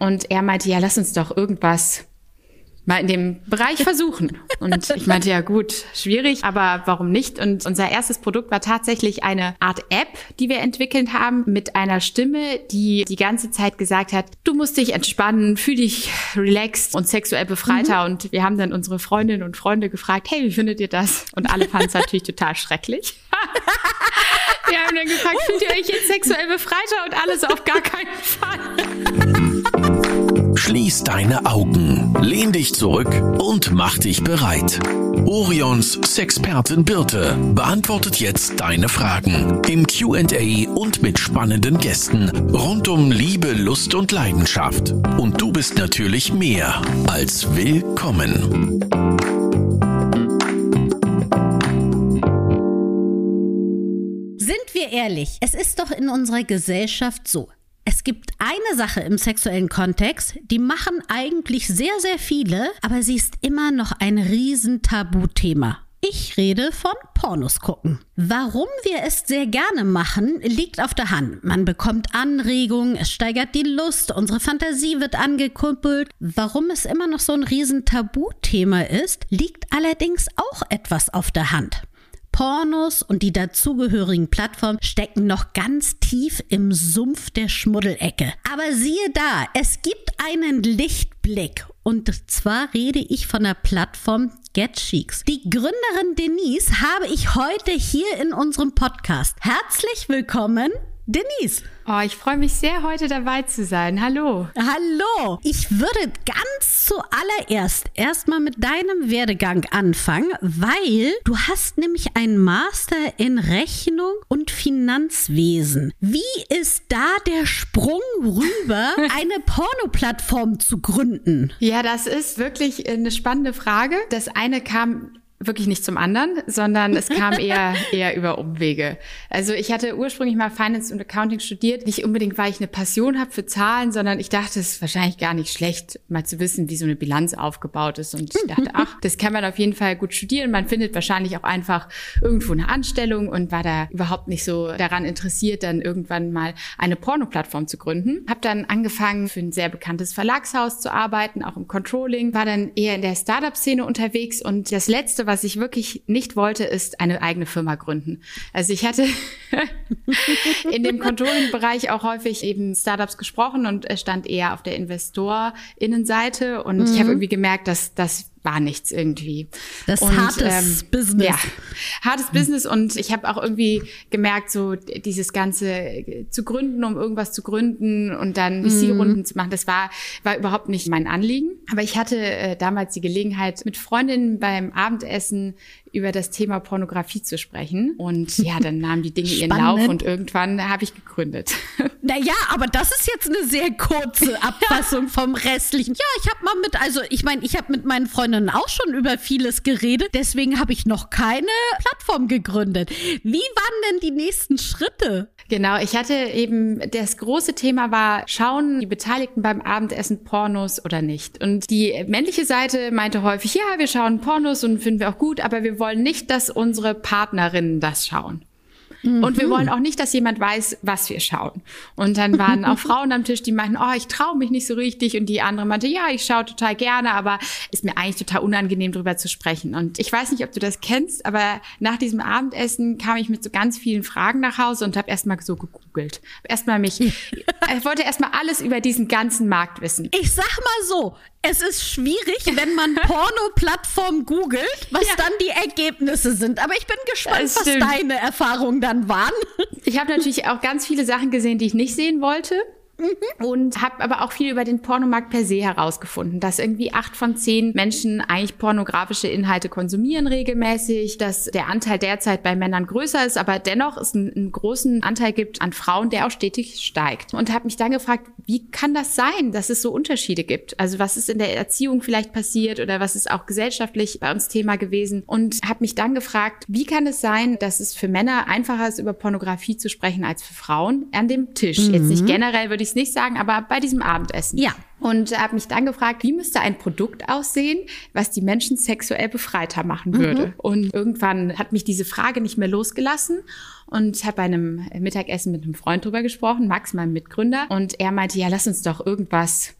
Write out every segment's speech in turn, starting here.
Und er meinte, ja, lass uns doch irgendwas mal in dem Bereich versuchen. Und ich meinte, ja gut, schwierig, aber warum nicht? Und unser erstes Produkt war tatsächlich eine Art App, die wir entwickelt haben mit einer Stimme, die die ganze Zeit gesagt hat, du musst dich entspannen, fühl dich relaxed und sexuell befreiter. Mhm. Und wir haben dann unsere Freundinnen und Freunde gefragt, hey, wie findet ihr das? Und alle fanden es natürlich total schrecklich. wir haben dann gefragt, fühlt ihr euch jetzt sexuell befreiter? Und alles auf gar keinen Fall. Schließ deine Augen, lehn dich zurück und mach dich bereit. Orions Sexpertin Birte beantwortet jetzt deine Fragen im QA und mit spannenden Gästen rund um Liebe, Lust und Leidenschaft. Und du bist natürlich mehr als willkommen. Sind wir ehrlich, es ist doch in unserer Gesellschaft so. Es gibt eine Sache im sexuellen Kontext, die machen eigentlich sehr, sehr viele, aber sie ist immer noch ein Riesentabuthema. Ich rede von Pornos gucken. Warum wir es sehr gerne machen, liegt auf der Hand. Man bekommt Anregungen, es steigert die Lust, unsere Fantasie wird angekuppelt. Warum es immer noch so ein Riesentabuthema ist, liegt allerdings auch etwas auf der Hand. Pornos und die dazugehörigen Plattformen stecken noch ganz tief im Sumpf der Schmuddelecke. Aber siehe da, es gibt einen Lichtblick. Und zwar rede ich von der Plattform GetCheeks. Die Gründerin Denise habe ich heute hier in unserem Podcast. Herzlich willkommen, Denise. Oh, ich freue mich sehr, heute dabei zu sein. Hallo. Hallo. Ich würde ganz zuallererst erstmal mit deinem Werdegang anfangen, weil du hast nämlich einen Master in Rechnung und Finanzwesen. Wie ist da der Sprung rüber, eine Pornoplattform zu gründen? Ja, das ist wirklich eine spannende Frage. Das eine kam wirklich nicht zum anderen, sondern es kam eher, eher über Umwege. Also ich hatte ursprünglich mal Finance und Accounting studiert, nicht unbedingt, weil ich eine Passion habe für Zahlen, sondern ich dachte, es ist wahrscheinlich gar nicht schlecht, mal zu wissen, wie so eine Bilanz aufgebaut ist. Und ich dachte, ach, das kann man auf jeden Fall gut studieren. Man findet wahrscheinlich auch einfach irgendwo eine Anstellung und war da überhaupt nicht so daran interessiert, dann irgendwann mal eine Porno-Plattform zu gründen. Hab dann angefangen, für ein sehr bekanntes Verlagshaus zu arbeiten, auch im Controlling, war dann eher in der Startup-Szene unterwegs und das letzte, was ich wirklich nicht wollte, ist eine eigene Firma gründen. Also ich hatte in dem Controlling-Bereich auch häufig eben Startups gesprochen und es stand eher auf der Investor-Innenseite und mhm. ich habe irgendwie gemerkt, dass das war nichts irgendwie. Das und, hartes ähm, Business. Ja, hartes Business und ich habe auch irgendwie gemerkt, so dieses ganze zu gründen, um irgendwas zu gründen und dann VC-Runden mhm. zu machen, das war war überhaupt nicht mein Anliegen. Aber ich hatte äh, damals die Gelegenheit, mit Freundinnen beim Abendessen über das Thema Pornografie zu sprechen. Und ja, dann nahmen die Dinge ihren Lauf und irgendwann habe ich gegründet. Naja, aber das ist jetzt eine sehr kurze Abfassung vom Restlichen. Ja, ich habe mal mit, also ich meine, ich habe mit meinen Freundinnen auch schon über vieles geredet, deswegen habe ich noch keine Plattform gegründet. Wie waren denn die nächsten Schritte? Genau, ich hatte eben, das große Thema war, schauen die Beteiligten beim Abendessen Pornos oder nicht? Und die männliche Seite meinte häufig, ja, wir schauen Pornos und finden wir auch gut, aber wir wollen nicht, dass unsere Partnerinnen das schauen. Mhm. Und wir wollen auch nicht, dass jemand weiß, was wir schauen. Und dann waren auch Frauen am Tisch, die meinten, oh, ich traue mich nicht so richtig. Und die andere meinte, ja, ich schaue total gerne, aber ist mir eigentlich total unangenehm, darüber zu sprechen. Und ich weiß nicht, ob du das kennst, aber nach diesem Abendessen kam ich mit so ganz vielen Fragen nach Hause und habe erstmal so gegoogelt. Erstmal mich, ich wollte erstmal alles über diesen ganzen Markt wissen. Ich sag mal so, es ist schwierig, wenn man Porno-Plattform googelt, was ja. dann die Ergebnisse sind. Aber ich bin gespannt, was deine Erfahrungen dann waren. Ich habe natürlich auch ganz viele Sachen gesehen, die ich nicht sehen wollte. Mhm. Und habe aber auch viel über den Pornomarkt per se herausgefunden, dass irgendwie acht von zehn Menschen eigentlich pornografische Inhalte konsumieren regelmäßig, dass der Anteil derzeit bei Männern größer ist, aber dennoch es einen, einen großen Anteil gibt an Frauen, der auch stetig steigt. Und habe mich dann gefragt, wie kann das sein, dass es so Unterschiede gibt? Also was ist in der Erziehung vielleicht passiert oder was ist auch gesellschaftlich bei uns Thema gewesen? Und habe mich dann gefragt, wie kann es sein, dass es für Männer einfacher ist, über Pornografie zu sprechen als für Frauen an dem Tisch? Mhm. Jetzt nicht generell würde ich es nicht sagen, aber bei diesem Abendessen. Ja. Und habe mich dann gefragt, wie müsste ein Produkt aussehen, was die Menschen sexuell befreiter machen würde. Mhm. Und irgendwann hat mich diese Frage nicht mehr losgelassen und habe bei einem Mittagessen mit einem Freund drüber gesprochen, Max, meinem Mitgründer. Und er meinte, ja, lass uns doch irgendwas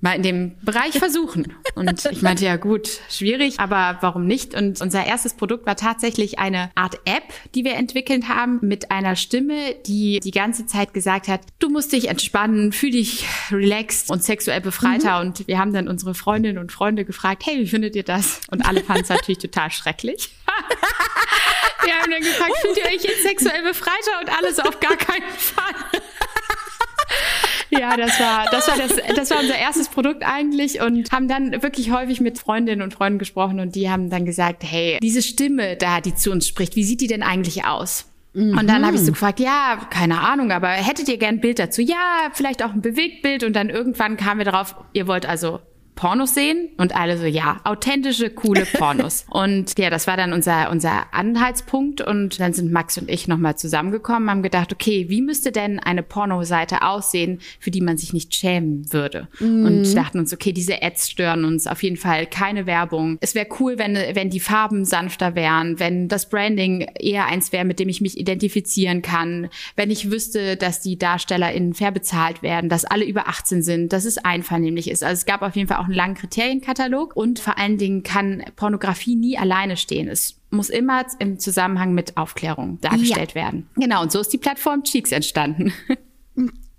mal in dem Bereich versuchen. Und ich meinte, ja gut, schwierig, aber warum nicht? Und unser erstes Produkt war tatsächlich eine Art App, die wir entwickelt haben mit einer Stimme, die die ganze Zeit gesagt hat, du musst dich entspannen, fühl dich relaxed und sexuell befreiter. Mhm. Und wir haben dann unsere Freundinnen und Freunde gefragt, hey, wie findet ihr das? Und alle fanden es natürlich total schrecklich. wir haben dann gefragt, fühlt ihr euch jetzt sexuell befreiter? Und alles auf gar keinen Fall. Ja, das war, das war das, das war unser erstes Produkt eigentlich und haben dann wirklich häufig mit Freundinnen und Freunden gesprochen und die haben dann gesagt, hey, diese Stimme da, die zu uns spricht, wie sieht die denn eigentlich aus? Und dann habe ich so mhm. gefragt, ja, keine Ahnung, aber hättet ihr gern ein Bild dazu? Ja, vielleicht auch ein Bewegtbild. Und dann irgendwann kamen wir darauf, ihr wollt also Pornos sehen und alle so, ja, authentische, coole Pornos. und ja, das war dann unser, unser Anhaltspunkt und dann sind Max und ich nochmal zusammengekommen, haben gedacht, okay, wie müsste denn eine Pornoseite aussehen, für die man sich nicht schämen würde? Mhm. Und dachten uns, okay, diese Ads stören uns auf jeden Fall, keine Werbung. Es wäre cool, wenn, wenn die Farben sanfter wären, wenn das Branding eher eins wäre, mit dem ich mich identifizieren kann, wenn ich wüsste, dass die DarstellerInnen fair bezahlt werden, dass alle über 18 sind, dass es einvernehmlich ist. Also es gab auf jeden Fall auch auch einen langen Kriterienkatalog und vor allen Dingen kann Pornografie nie alleine stehen. Es muss immer im Zusammenhang mit Aufklärung dargestellt ja. werden. Genau, und so ist die Plattform Cheeks entstanden.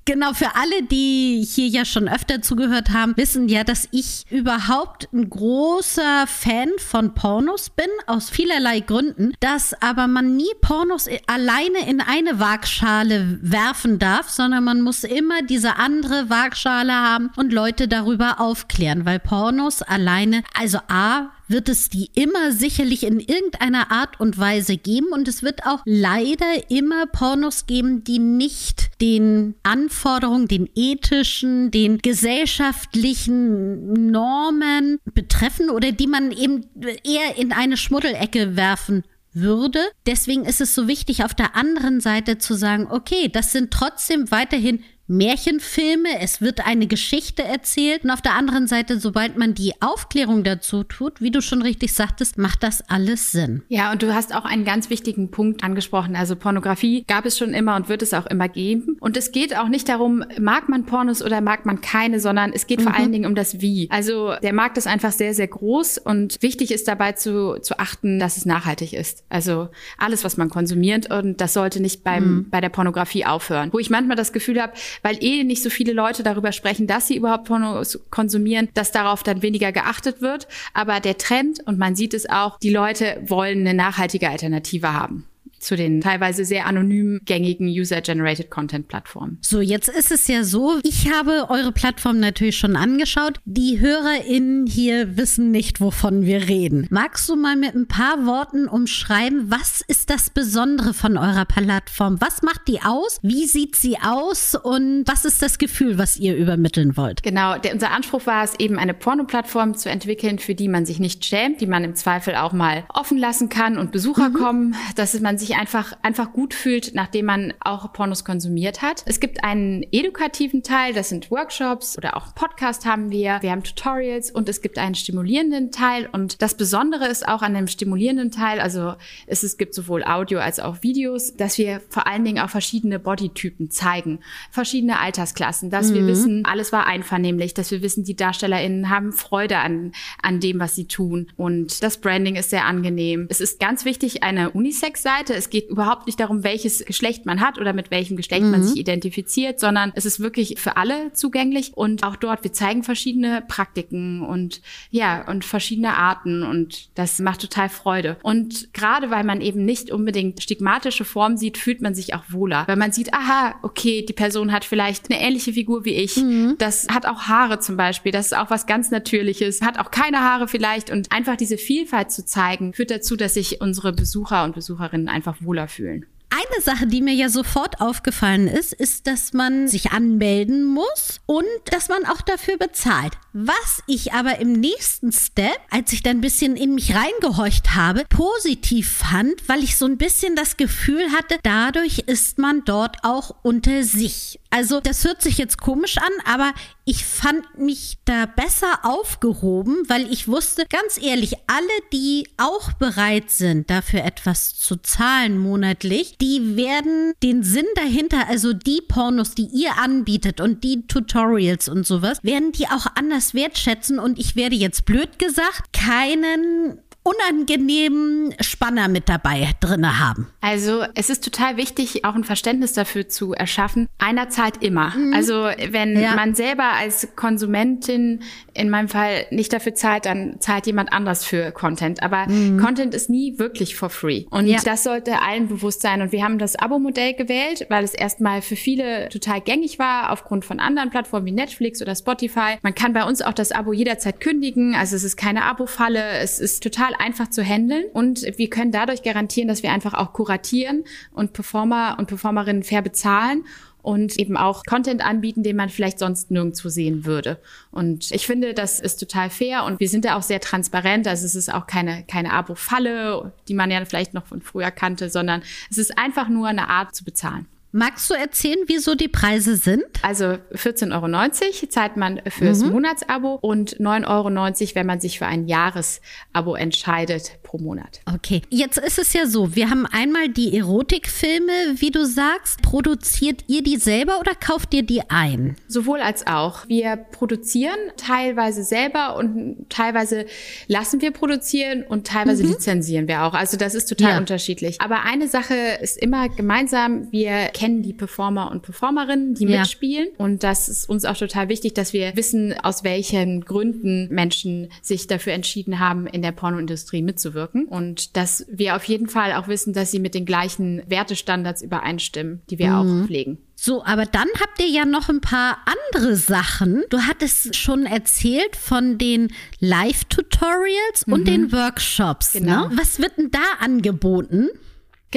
Genau, für alle, die hier ja schon öfter zugehört haben, wissen ja, dass ich überhaupt ein großer Fan von Pornos bin, aus vielerlei Gründen, dass aber man nie Pornos alleine in eine Waagschale werfen darf, sondern man muss immer diese andere Waagschale haben und Leute darüber aufklären, weil Pornos alleine, also A, wird es die immer sicherlich in irgendeiner Art und Weise geben und es wird auch leider immer Pornos geben, die nicht den Anforderungen, den ethischen, den gesellschaftlichen Normen betreffen oder die man eben eher in eine Schmuddelecke werfen würde. Deswegen ist es so wichtig, auf der anderen Seite zu sagen, okay, das sind trotzdem weiterhin Märchenfilme, es wird eine Geschichte erzählt und auf der anderen Seite, sobald man die Aufklärung dazu tut, wie du schon richtig sagtest, macht das alles Sinn. Ja, und du hast auch einen ganz wichtigen Punkt angesprochen. Also Pornografie gab es schon immer und wird es auch immer geben. Und es geht auch nicht darum, mag man Pornos oder mag man keine, sondern es geht mhm. vor allen Dingen um das Wie. Also der Markt ist einfach sehr, sehr groß und wichtig ist dabei zu, zu achten, dass es nachhaltig ist. Also alles, was man konsumiert und das sollte nicht beim, mhm. bei der Pornografie aufhören. Wo ich manchmal das Gefühl habe, weil eh nicht so viele Leute darüber sprechen, dass sie überhaupt Pornos konsumieren, dass darauf dann weniger geachtet wird. Aber der Trend, und man sieht es auch, die Leute wollen eine nachhaltige Alternative haben zu den teilweise sehr anonym gängigen User-Generated Content-Plattformen. So, jetzt ist es ja so, ich habe eure Plattform natürlich schon angeschaut. Die HörerInnen hier wissen nicht, wovon wir reden. Magst du mal mit ein paar Worten umschreiben, was ist das Besondere von eurer Plattform? Was macht die aus? Wie sieht sie aus? Und was ist das Gefühl, was ihr übermitteln wollt? Genau, der, unser Anspruch war es eben, eine Porno-Plattform zu entwickeln, für die man sich nicht schämt, die man im Zweifel auch mal offen lassen kann und Besucher mhm. kommen, dass man sich sich einfach, einfach gut fühlt, nachdem man auch Pornos konsumiert hat. Es gibt einen edukativen Teil, das sind Workshops oder auch Podcast haben wir. Wir haben Tutorials und es gibt einen stimulierenden Teil. Und das Besondere ist auch an dem stimulierenden Teil, also es, es gibt sowohl Audio als auch Videos, dass wir vor allen Dingen auch verschiedene Bodytypen zeigen, verschiedene Altersklassen, dass mhm. wir wissen, alles war einvernehmlich, dass wir wissen, die DarstellerInnen haben Freude an, an dem, was sie tun. Und das Branding ist sehr angenehm. Es ist ganz wichtig, eine Unisex-Seite es geht überhaupt nicht darum, welches Geschlecht man hat oder mit welchem Geschlecht mhm. man sich identifiziert, sondern es ist wirklich für alle zugänglich. Und auch dort, wir zeigen verschiedene Praktiken und ja, und verschiedene Arten. Und das macht total Freude. Und gerade weil man eben nicht unbedingt stigmatische Formen sieht, fühlt man sich auch wohler. Weil man sieht, aha, okay, die Person hat vielleicht eine ähnliche Figur wie ich. Mhm. Das hat auch Haare zum Beispiel. Das ist auch was ganz Natürliches. Hat auch keine Haare vielleicht. Und einfach diese Vielfalt zu zeigen, führt dazu, dass sich unsere Besucher und Besucherinnen einfach einfach wohler fühlen. Eine Sache, die mir ja sofort aufgefallen ist, ist, dass man sich anmelden muss und dass man auch dafür bezahlt. Was ich aber im nächsten Step, als ich dann ein bisschen in mich reingehorcht habe, positiv fand, weil ich so ein bisschen das Gefühl hatte, dadurch ist man dort auch unter sich. Also das hört sich jetzt komisch an, aber ich fand mich da besser aufgehoben, weil ich wusste, ganz ehrlich, alle, die auch bereit sind, dafür etwas zu zahlen monatlich, die werden den Sinn dahinter, also die Pornos, die ihr anbietet und die Tutorials und sowas, werden die auch anders wertschätzen. Und ich werde jetzt blöd gesagt keinen unangenehmen Spanner mit dabei drinne haben. Also es ist total wichtig, auch ein Verständnis dafür zu erschaffen. Einer zahlt immer. Mhm. Also wenn ja. man selber als Konsumentin in meinem Fall nicht dafür zahlt, dann zahlt jemand anders für Content. Aber mhm. Content ist nie wirklich for free. Und ja. das sollte allen bewusst sein. Und wir haben das Abo-Modell gewählt, weil es erstmal für viele total gängig war, aufgrund von anderen Plattformen wie Netflix oder Spotify. Man kann bei uns auch das Abo jederzeit kündigen. Also es ist keine Abo-Falle. Es ist total einfach zu handeln und wir können dadurch garantieren, dass wir einfach auch kuratieren und Performer und Performerinnen fair bezahlen und eben auch Content anbieten, den man vielleicht sonst nirgendwo sehen würde. Und ich finde, das ist total fair und wir sind da auch sehr transparent. Also es ist auch keine, keine Abo-Falle, die man ja vielleicht noch von früher kannte, sondern es ist einfach nur eine Art zu bezahlen. Magst du erzählen, wieso die Preise sind? Also 14,90 Euro zahlt man fürs mhm. Monatsabo und 9,90 Euro, wenn man sich für ein Jahresabo entscheidet pro Monat. Okay, jetzt ist es ja so, wir haben einmal die Erotikfilme, wie du sagst. Produziert ihr die selber oder kauft ihr die ein? Sowohl als auch. Wir produzieren teilweise selber und teilweise lassen wir produzieren und teilweise mhm. lizenzieren wir auch. Also das ist total ja. unterschiedlich. Aber eine Sache ist immer gemeinsam, wir kennen die Performer und Performerinnen, die ja. mitspielen. Und das ist uns auch total wichtig, dass wir wissen, aus welchen Gründen Menschen sich dafür entschieden haben, in der Pornoindustrie mitzuwirken. Und dass wir auf jeden Fall auch wissen, dass sie mit den gleichen Wertestandards übereinstimmen, die wir mhm. auch pflegen. So, aber dann habt ihr ja noch ein paar andere Sachen. Du hattest schon erzählt von den Live-Tutorials mhm. und den Workshops. Ne? Genau. Ne? Was wird denn da angeboten?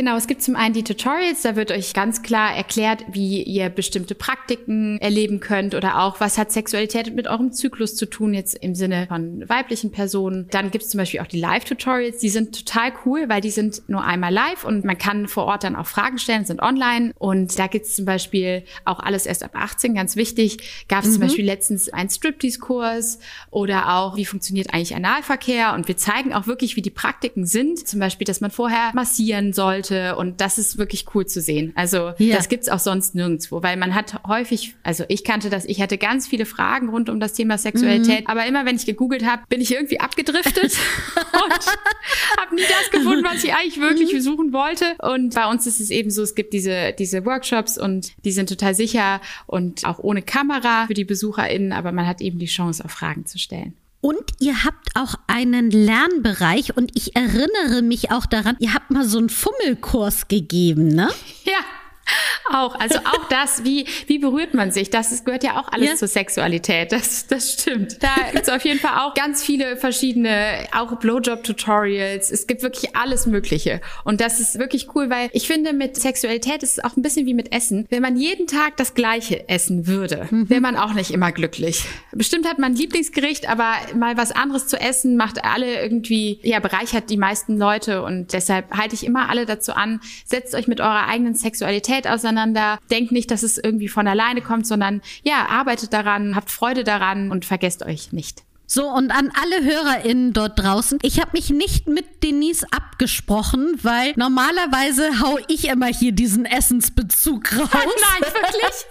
Genau, es gibt zum einen die Tutorials, da wird euch ganz klar erklärt, wie ihr bestimmte Praktiken erleben könnt oder auch, was hat Sexualität mit eurem Zyklus zu tun, jetzt im Sinne von weiblichen Personen. Dann gibt es zum Beispiel auch die Live-Tutorials, die sind total cool, weil die sind nur einmal live und man kann vor Ort dann auch Fragen stellen, sind online und da gibt es zum Beispiel auch alles erst ab 18, ganz wichtig. Gab es mhm. zum Beispiel letztens einen Striptease-Kurs oder auch, wie funktioniert eigentlich Analverkehr und wir zeigen auch wirklich, wie die Praktiken sind, zum Beispiel, dass man vorher massieren soll, sollte. Und das ist wirklich cool zu sehen. Also ja. das gibt's auch sonst nirgendwo, weil man hat häufig, also ich kannte das, ich hatte ganz viele Fragen rund um das Thema Sexualität, mhm. aber immer wenn ich gegoogelt habe, bin ich irgendwie abgedriftet und habe nie das gefunden, was ich eigentlich wirklich mhm. suchen wollte. Und bei uns ist es eben so, es gibt diese, diese Workshops und die sind total sicher und auch ohne Kamera für die BesucherInnen, aber man hat eben die Chance, auch Fragen zu stellen. Und ihr habt auch einen Lernbereich und ich erinnere mich auch daran, ihr habt mal so einen Fummelkurs gegeben, ne? Ja. Auch, also auch das, wie, wie berührt man sich, das ist, gehört ja auch alles ja. zur Sexualität, das, das stimmt. Da gibt's auf jeden Fall auch ganz viele verschiedene, auch Blowjob-Tutorials, es gibt wirklich alles Mögliche und das ist wirklich cool, weil ich finde, mit Sexualität ist es auch ein bisschen wie mit Essen. Wenn man jeden Tag das Gleiche essen würde, mhm. wäre man auch nicht immer glücklich. Bestimmt hat man ein Lieblingsgericht, aber mal was anderes zu essen macht alle irgendwie, ja, bereichert die meisten Leute und deshalb halte ich immer alle dazu an, setzt euch mit eurer eigenen Sexualität Sexualität auseinander. Denkt nicht, dass es irgendwie von alleine kommt, sondern ja, arbeitet daran, habt Freude daran und vergesst euch nicht. So, und an alle HörerInnen dort draußen, ich habe mich nicht mit Denise abgesprochen, weil normalerweise hau ich immer hier diesen Essensbezug raus. Nein, wirklich?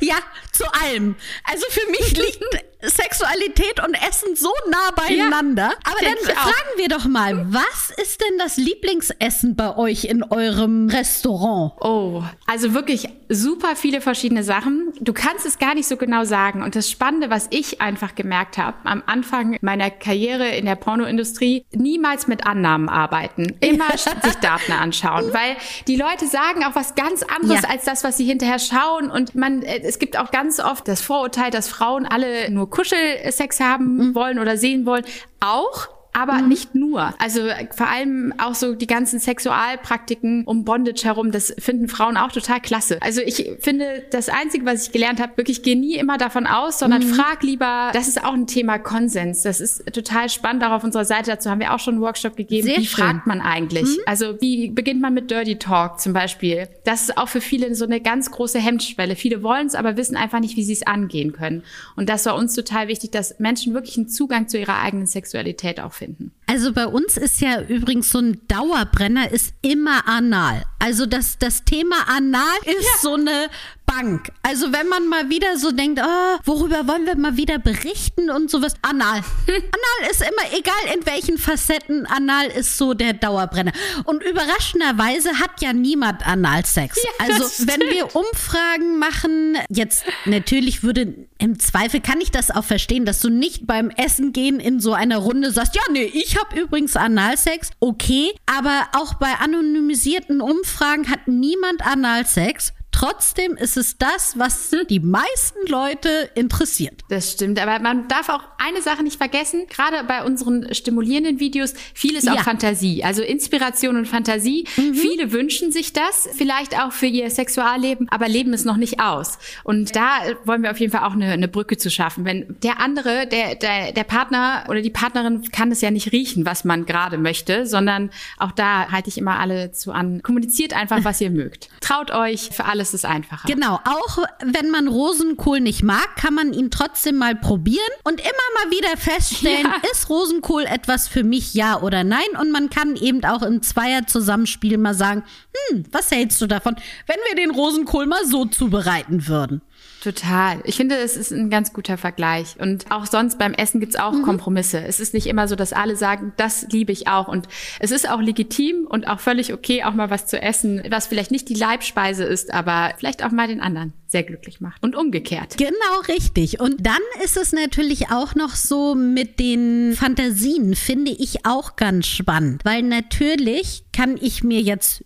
ja, zu allem. Also für mich liegt Sexualität und Essen so nah beieinander. Ja, Aber dann fragen wir doch mal, was ist denn das Lieblingsessen bei euch in eurem Restaurant? Oh, also wirklich super viele verschiedene Sachen. Du kannst es gar nicht so genau sagen. Und das Spannende, was ich einfach gemerkt habe, am Anfang meiner Karriere in der Pornoindustrie, niemals mit Annahmen arbeiten. Immer sich Daten anschauen. Weil die Leute sagen auch was ganz anderes ja. als das, was sie hinterher schauen. Und man, äh, es gibt auch ganz oft das Vorurteil, dass Frauen alle nur Kuschelsex haben mhm. wollen oder sehen wollen. Auch aber mhm. nicht nur. Also vor allem auch so die ganzen Sexualpraktiken um Bondage herum, das finden Frauen auch total klasse. Also ich finde, das Einzige, was ich gelernt habe, wirklich geh nie immer davon aus, sondern mhm. frag lieber, das ist auch ein Thema Konsens. Das ist total spannend, auch auf unserer Seite dazu haben wir auch schon einen Workshop gegeben. Sehr wie schön. fragt man eigentlich? Mhm. Also wie beginnt man mit Dirty Talk zum Beispiel? Das ist auch für viele so eine ganz große Hemmschwelle. Viele wollen es, aber wissen einfach nicht, wie sie es angehen können. Und das war uns total wichtig, dass Menschen wirklich einen Zugang zu ihrer eigenen Sexualität auch finden. Also bei uns ist ja übrigens so ein Dauerbrenner ist immer anal. Also das, das Thema anal ist ja. so eine Bank. Also wenn man mal wieder so denkt, oh, worüber wollen wir mal wieder berichten und sowas. Anal. Anal ist immer, egal in welchen Facetten, Anal ist so der Dauerbrenner. Und überraschenderweise hat ja niemand Analsex. Ja, also wenn wir Umfragen machen, jetzt natürlich würde, im Zweifel kann ich das auch verstehen, dass du nicht beim Essen gehen in so einer Runde sagst, ja, nee, ich habe übrigens Analsex. Okay, aber auch bei anonymisierten Umfragen hat niemand Analsex. Trotzdem ist es das, was die meisten Leute interessiert. Das stimmt, aber man darf auch eine Sache nicht vergessen, gerade bei unseren stimulierenden Videos, vieles ja. auch Fantasie, also Inspiration und Fantasie. Mhm. Viele wünschen sich das, vielleicht auch für ihr Sexualleben, aber leben es noch nicht aus. Und da wollen wir auf jeden Fall auch eine, eine Brücke zu schaffen. Wenn der andere, der, der, der Partner oder die Partnerin kann es ja nicht riechen, was man gerade möchte, sondern auch da halte ich immer alle zu an. Kommuniziert einfach, was ihr mögt. Traut euch für alle alles ist einfacher. Genau, auch wenn man Rosenkohl nicht mag, kann man ihn trotzdem mal probieren und immer mal wieder feststellen, ja. ist Rosenkohl etwas für mich, ja oder nein? Und man kann eben auch im Zweier-Zusammenspiel mal sagen, hm, was hältst du davon, wenn wir den Rosenkohl mal so zubereiten würden? Total. Ich finde, es ist ein ganz guter Vergleich. Und auch sonst beim Essen gibt's auch mhm. Kompromisse. Es ist nicht immer so, dass alle sagen, das liebe ich auch. Und es ist auch legitim und auch völlig okay, auch mal was zu essen, was vielleicht nicht die Leibspeise ist, aber vielleicht auch mal den anderen sehr glücklich macht. Und umgekehrt. Genau richtig. Und dann ist es natürlich auch noch so mit den Fantasien, finde ich auch ganz spannend. Weil natürlich kann ich mir jetzt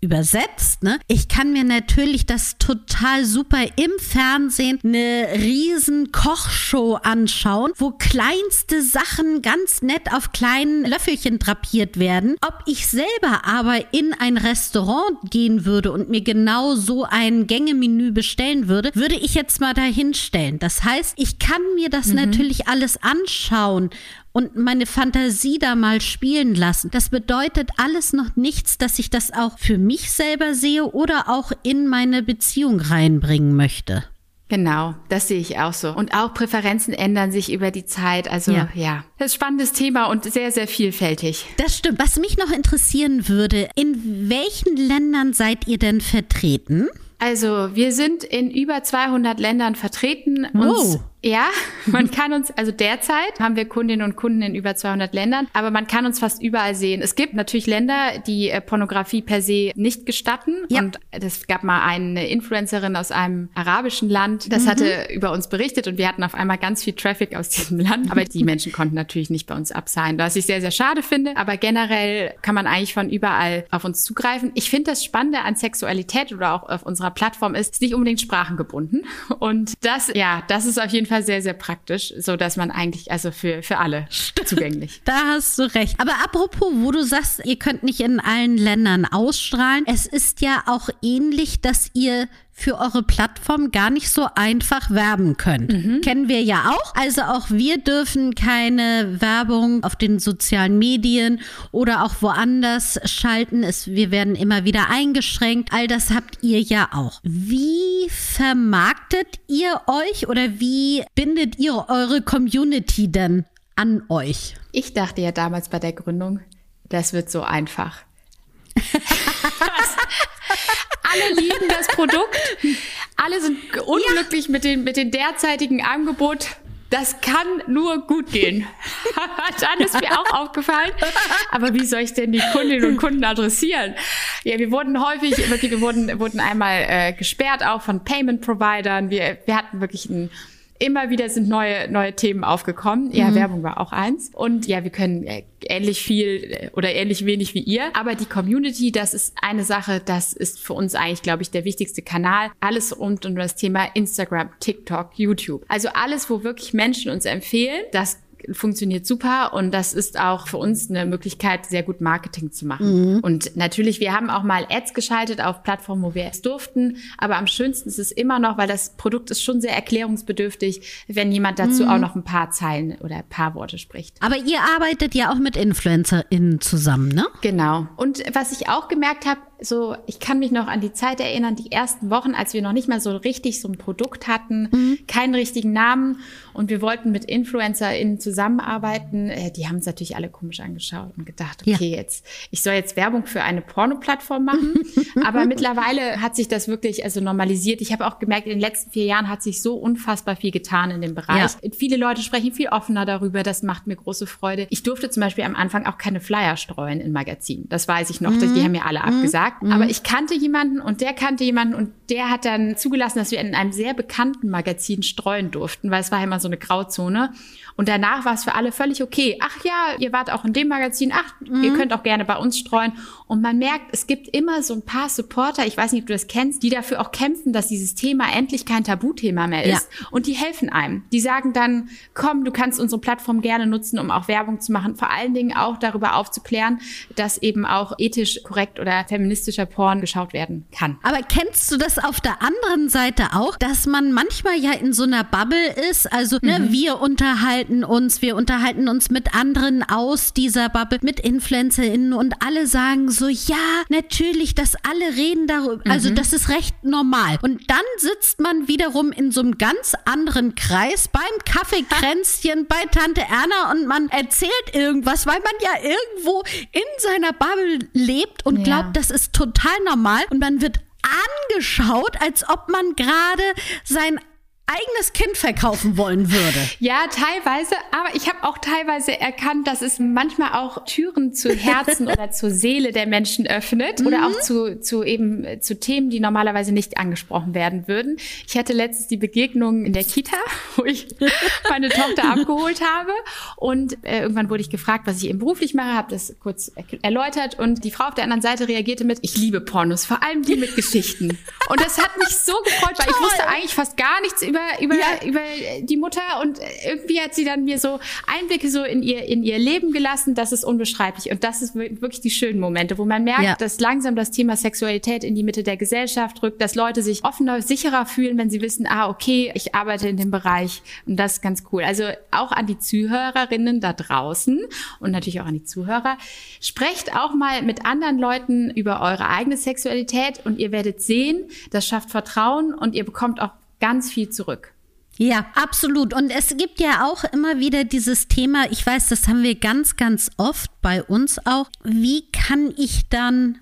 übersetzt, ne? Ich kann mir natürlich das total super im Fernsehen eine riesen Kochshow anschauen, wo kleinste Sachen ganz nett auf kleinen Löffelchen drapiert werden. Ob ich selber aber in ein Restaurant gehen würde und mir genau so ein Gängemenü bestellen würde, würde ich jetzt mal dahinstellen. Das heißt, ich kann mir das mhm. natürlich alles anschauen und meine Fantasie da mal spielen lassen. Das bedeutet alles noch nichts, dass ich das auch für mich selber sehe oder auch in meine Beziehung reinbringen möchte. Genau, das sehe ich auch so. Und auch Präferenzen ändern sich über die Zeit. Also ja, ja. das ist ein spannendes Thema und sehr, sehr vielfältig. Das stimmt. Was mich noch interessieren würde, in welchen Ländern seid ihr denn vertreten? Also wir sind in über 200 Ländern vertreten. Uns, oh. Ja, man kann uns, also derzeit haben wir Kundinnen und Kunden in über 200 Ländern, aber man kann uns fast überall sehen. Es gibt natürlich Länder, die äh, Pornografie per se nicht gestatten. Ja. Und es gab mal eine Influencerin aus einem arabischen Land, das mhm. hatte über uns berichtet und wir hatten auf einmal ganz viel Traffic aus diesem Land. Aber die Menschen konnten natürlich nicht bei uns abseilen, was ich sehr, sehr schade finde. Aber generell kann man eigentlich von überall auf uns zugreifen. Ich finde das Spannende an Sexualität oder auch auf unserer Plattform ist, ist nicht unbedingt sprachengebunden. Und das, ja, das ist auf jeden Fall Fall sehr, sehr praktisch, so dass man eigentlich also für, für alle zugänglich. Da hast du recht. Aber apropos, wo du sagst, ihr könnt nicht in allen Ländern ausstrahlen. Es ist ja auch ähnlich, dass ihr für eure Plattform gar nicht so einfach werben könnt. Mhm. Kennen wir ja auch. Also auch wir dürfen keine Werbung auf den sozialen Medien oder auch woanders schalten. Es, wir werden immer wieder eingeschränkt. All das habt ihr ja auch. Wie vermarktet ihr euch oder wie bindet ihr eure Community denn an euch? Ich dachte ja damals bei der Gründung, das wird so einfach. alle lieben das Produkt. Alle sind unglücklich ja. mit, den, mit den derzeitigen Angebot. Das kann nur gut gehen. Dann ist mir auch aufgefallen. Aber wie soll ich denn die Kundinnen und Kunden adressieren? Ja, wir wurden häufig, wirklich, wir wurden, wurden einmal äh, gesperrt, auch von Payment-Providern. Wir, wir hatten wirklich ein immer wieder sind neue, neue Themen aufgekommen. Ja, mhm. Werbung war auch eins. Und ja, wir können äh, ähnlich viel äh, oder ähnlich wenig wie ihr. Aber die Community, das ist eine Sache, das ist für uns eigentlich, glaube ich, der wichtigste Kanal. Alles rund um das Thema Instagram, TikTok, YouTube. Also alles, wo wirklich Menschen uns empfehlen, das funktioniert super und das ist auch für uns eine Möglichkeit, sehr gut Marketing zu machen. Mhm. Und natürlich, wir haben auch mal Ads geschaltet auf Plattformen, wo wir es durften, aber am schönsten ist es immer noch, weil das Produkt ist schon sehr erklärungsbedürftig, wenn jemand dazu mhm. auch noch ein paar Zeilen oder ein paar Worte spricht. Aber ihr arbeitet ja auch mit InfluencerInnen zusammen, ne? Genau. Und was ich auch gemerkt habe, so, ich kann mich noch an die Zeit erinnern, die ersten Wochen, als wir noch nicht mal so richtig so ein Produkt hatten, mhm. keinen richtigen Namen und wir wollten mit InfluencerInnen zusammenarbeiten. Äh, die haben uns natürlich alle komisch angeschaut und gedacht, okay, ja. jetzt, ich soll jetzt Werbung für eine Porno-Plattform machen. Aber mittlerweile hat sich das wirklich also normalisiert. Ich habe auch gemerkt, in den letzten vier Jahren hat sich so unfassbar viel getan in dem Bereich. Ja. Viele Leute sprechen viel offener darüber. Das macht mir große Freude. Ich durfte zum Beispiel am Anfang auch keine Flyer streuen in Magazinen. Das weiß ich noch. Mhm. Die haben mir alle mhm. abgesagt. Mhm. Aber ich kannte jemanden und der kannte jemanden und der hat dann zugelassen, dass wir in einem sehr bekannten Magazin streuen durften, weil es war immer so eine Grauzone. Und danach war es für alle völlig okay. Ach ja, ihr wart auch in dem Magazin. Ach, mhm. ihr könnt auch gerne bei uns streuen. Und man merkt, es gibt immer so ein paar Supporter, ich weiß nicht, ob du das kennst, die dafür auch kämpfen, dass dieses Thema endlich kein Tabuthema mehr ist. Ja. Und die helfen einem. Die sagen dann, komm, du kannst unsere Plattform gerne nutzen, um auch Werbung zu machen. Vor allen Dingen auch darüber aufzuklären, dass eben auch ethisch korrekt oder feministischer Porn geschaut werden kann. Aber kennst du das auf der anderen Seite auch, dass man manchmal ja in so einer Bubble ist? Also, ne, mhm. wir unterhalten uns, wir unterhalten uns mit anderen aus dieser Bubble, mit InfluencerInnen und alle sagen so, ja, natürlich, dass alle reden darüber, also mhm. das ist recht normal. Und dann sitzt man wiederum in so einem ganz anderen Kreis beim Kaffeekränzchen bei Tante Erna und man erzählt irgendwas, weil man ja irgendwo in seiner Bubble lebt und ja. glaubt, das ist total normal und man wird angeschaut, als ob man gerade sein eigenes Kind verkaufen wollen würde. Ja, teilweise, aber ich habe auch teilweise erkannt, dass es manchmal auch Türen zu Herzen oder zur Seele der Menschen öffnet mhm. oder auch zu, zu eben zu Themen, die normalerweise nicht angesprochen werden würden. Ich hatte letztens die Begegnung in der Kita, wo ich meine Tochter abgeholt habe und äh, irgendwann wurde ich gefragt, was ich eben beruflich mache, habe das kurz erläutert und die Frau auf der anderen Seite reagierte mit, ich liebe Pornos, vor allem die mit Geschichten. Und das hat mich so gefreut, weil ich wusste eigentlich fast gar nichts über über, über, ja. über die Mutter und irgendwie hat sie dann mir so Einblicke so in ihr, in ihr Leben gelassen. Das ist unbeschreiblich. Und das ist wirklich die schönen Momente, wo man merkt, ja. dass langsam das Thema Sexualität in die Mitte der Gesellschaft rückt, dass Leute sich offener, sicherer fühlen, wenn sie wissen, ah, okay, ich arbeite in dem Bereich. Und das ist ganz cool. Also auch an die Zuhörerinnen da draußen und natürlich auch an die Zuhörer. Sprecht auch mal mit anderen Leuten über eure eigene Sexualität und ihr werdet sehen, das schafft Vertrauen und ihr bekommt auch ganz viel zurück. Ja, absolut. Und es gibt ja auch immer wieder dieses Thema, ich weiß, das haben wir ganz, ganz oft bei uns auch. Wie kann ich dann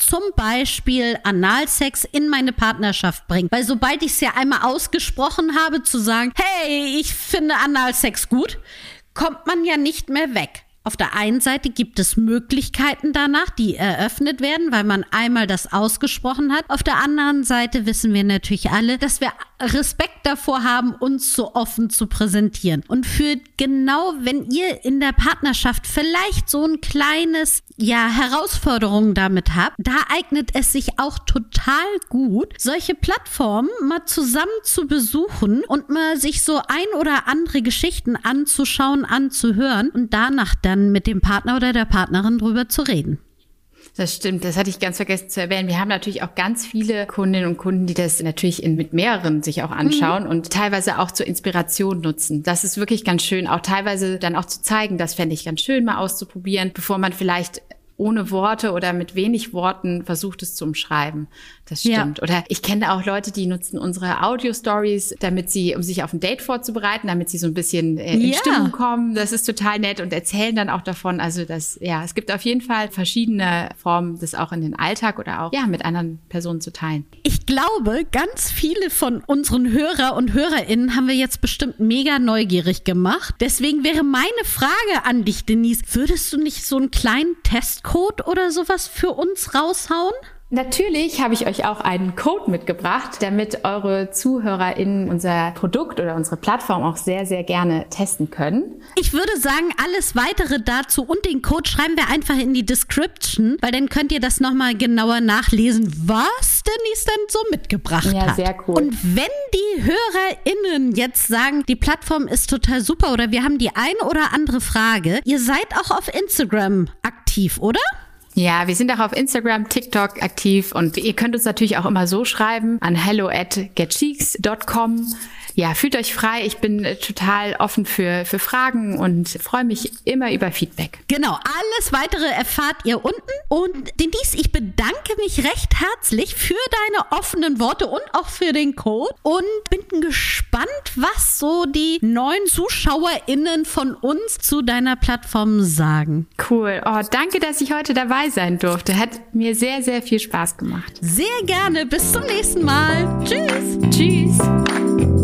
zum Beispiel Analsex in meine Partnerschaft bringen. Weil sobald ich es ja einmal ausgesprochen habe, zu sagen, hey, ich finde Analsex gut, kommt man ja nicht mehr weg. Auf der einen Seite gibt es Möglichkeiten danach, die eröffnet werden, weil man einmal das ausgesprochen hat. Auf der anderen Seite wissen wir natürlich alle, dass wir Respekt davor haben, uns so offen zu präsentieren. Und für genau, wenn ihr in der Partnerschaft vielleicht so ein kleines, ja, Herausforderung damit habt, da eignet es sich auch total gut, solche Plattformen mal zusammen zu besuchen und mal sich so ein oder andere Geschichten anzuschauen, anzuhören und danach dann dann mit dem Partner oder der Partnerin drüber zu reden. Das stimmt, das hatte ich ganz vergessen zu erwähnen. Wir haben natürlich auch ganz viele Kundinnen und Kunden, die das natürlich in, mit mehreren sich auch anschauen mhm. und teilweise auch zur Inspiration nutzen. Das ist wirklich ganz schön, auch teilweise dann auch zu zeigen, das fände ich ganz schön mal auszuprobieren, bevor man vielleicht ohne Worte oder mit wenig Worten versucht es zu umschreiben. Das stimmt. Ja. Oder ich kenne auch Leute, die nutzen unsere Audio-Stories, damit sie, um sich auf ein Date vorzubereiten, damit sie so ein bisschen äh, in ja. Stimmung kommen. Das ist total nett und erzählen dann auch davon. Also das, ja, es gibt auf jeden Fall verschiedene Formen, das auch in den Alltag oder auch ja mit anderen Personen zu teilen. Ich glaube, ganz viele von unseren Hörer und HörerInnen haben wir jetzt bestimmt mega neugierig gemacht. Deswegen wäre meine Frage an dich, Denise, würdest du nicht so einen kleinen Test Code oder sowas für uns raushauen? Natürlich habe ich euch auch einen Code mitgebracht, damit eure ZuhörerInnen unser Produkt oder unsere Plattform auch sehr, sehr gerne testen können. Ich würde sagen, alles weitere dazu und den Code schreiben wir einfach in die Description, weil dann könnt ihr das nochmal genauer nachlesen, was Denise denn so mitgebracht Ja, hat. sehr cool. Und wenn die HörerInnen jetzt sagen, die Plattform ist total super oder wir haben die eine oder andere Frage, ihr seid auch auf Instagram aktiv, oder? Ja, wir sind auch auf Instagram, TikTok aktiv und ihr könnt uns natürlich auch immer so schreiben an hello at getcheeks.com. Ja, fühlt euch frei. Ich bin äh, total offen für, für Fragen und freue mich immer über Feedback. Genau, alles weitere erfahrt ihr unten. Und Denise, ich bedanke mich recht herzlich für deine offenen Worte und auch für den Code und bin gespannt, was so die neuen ZuschauerInnen von uns zu deiner Plattform sagen. Cool. Oh, danke, dass ich heute dabei sein durfte. Hat mir sehr, sehr viel Spaß gemacht. Sehr gerne. Bis zum nächsten Mal. Tschüss. Tschüss.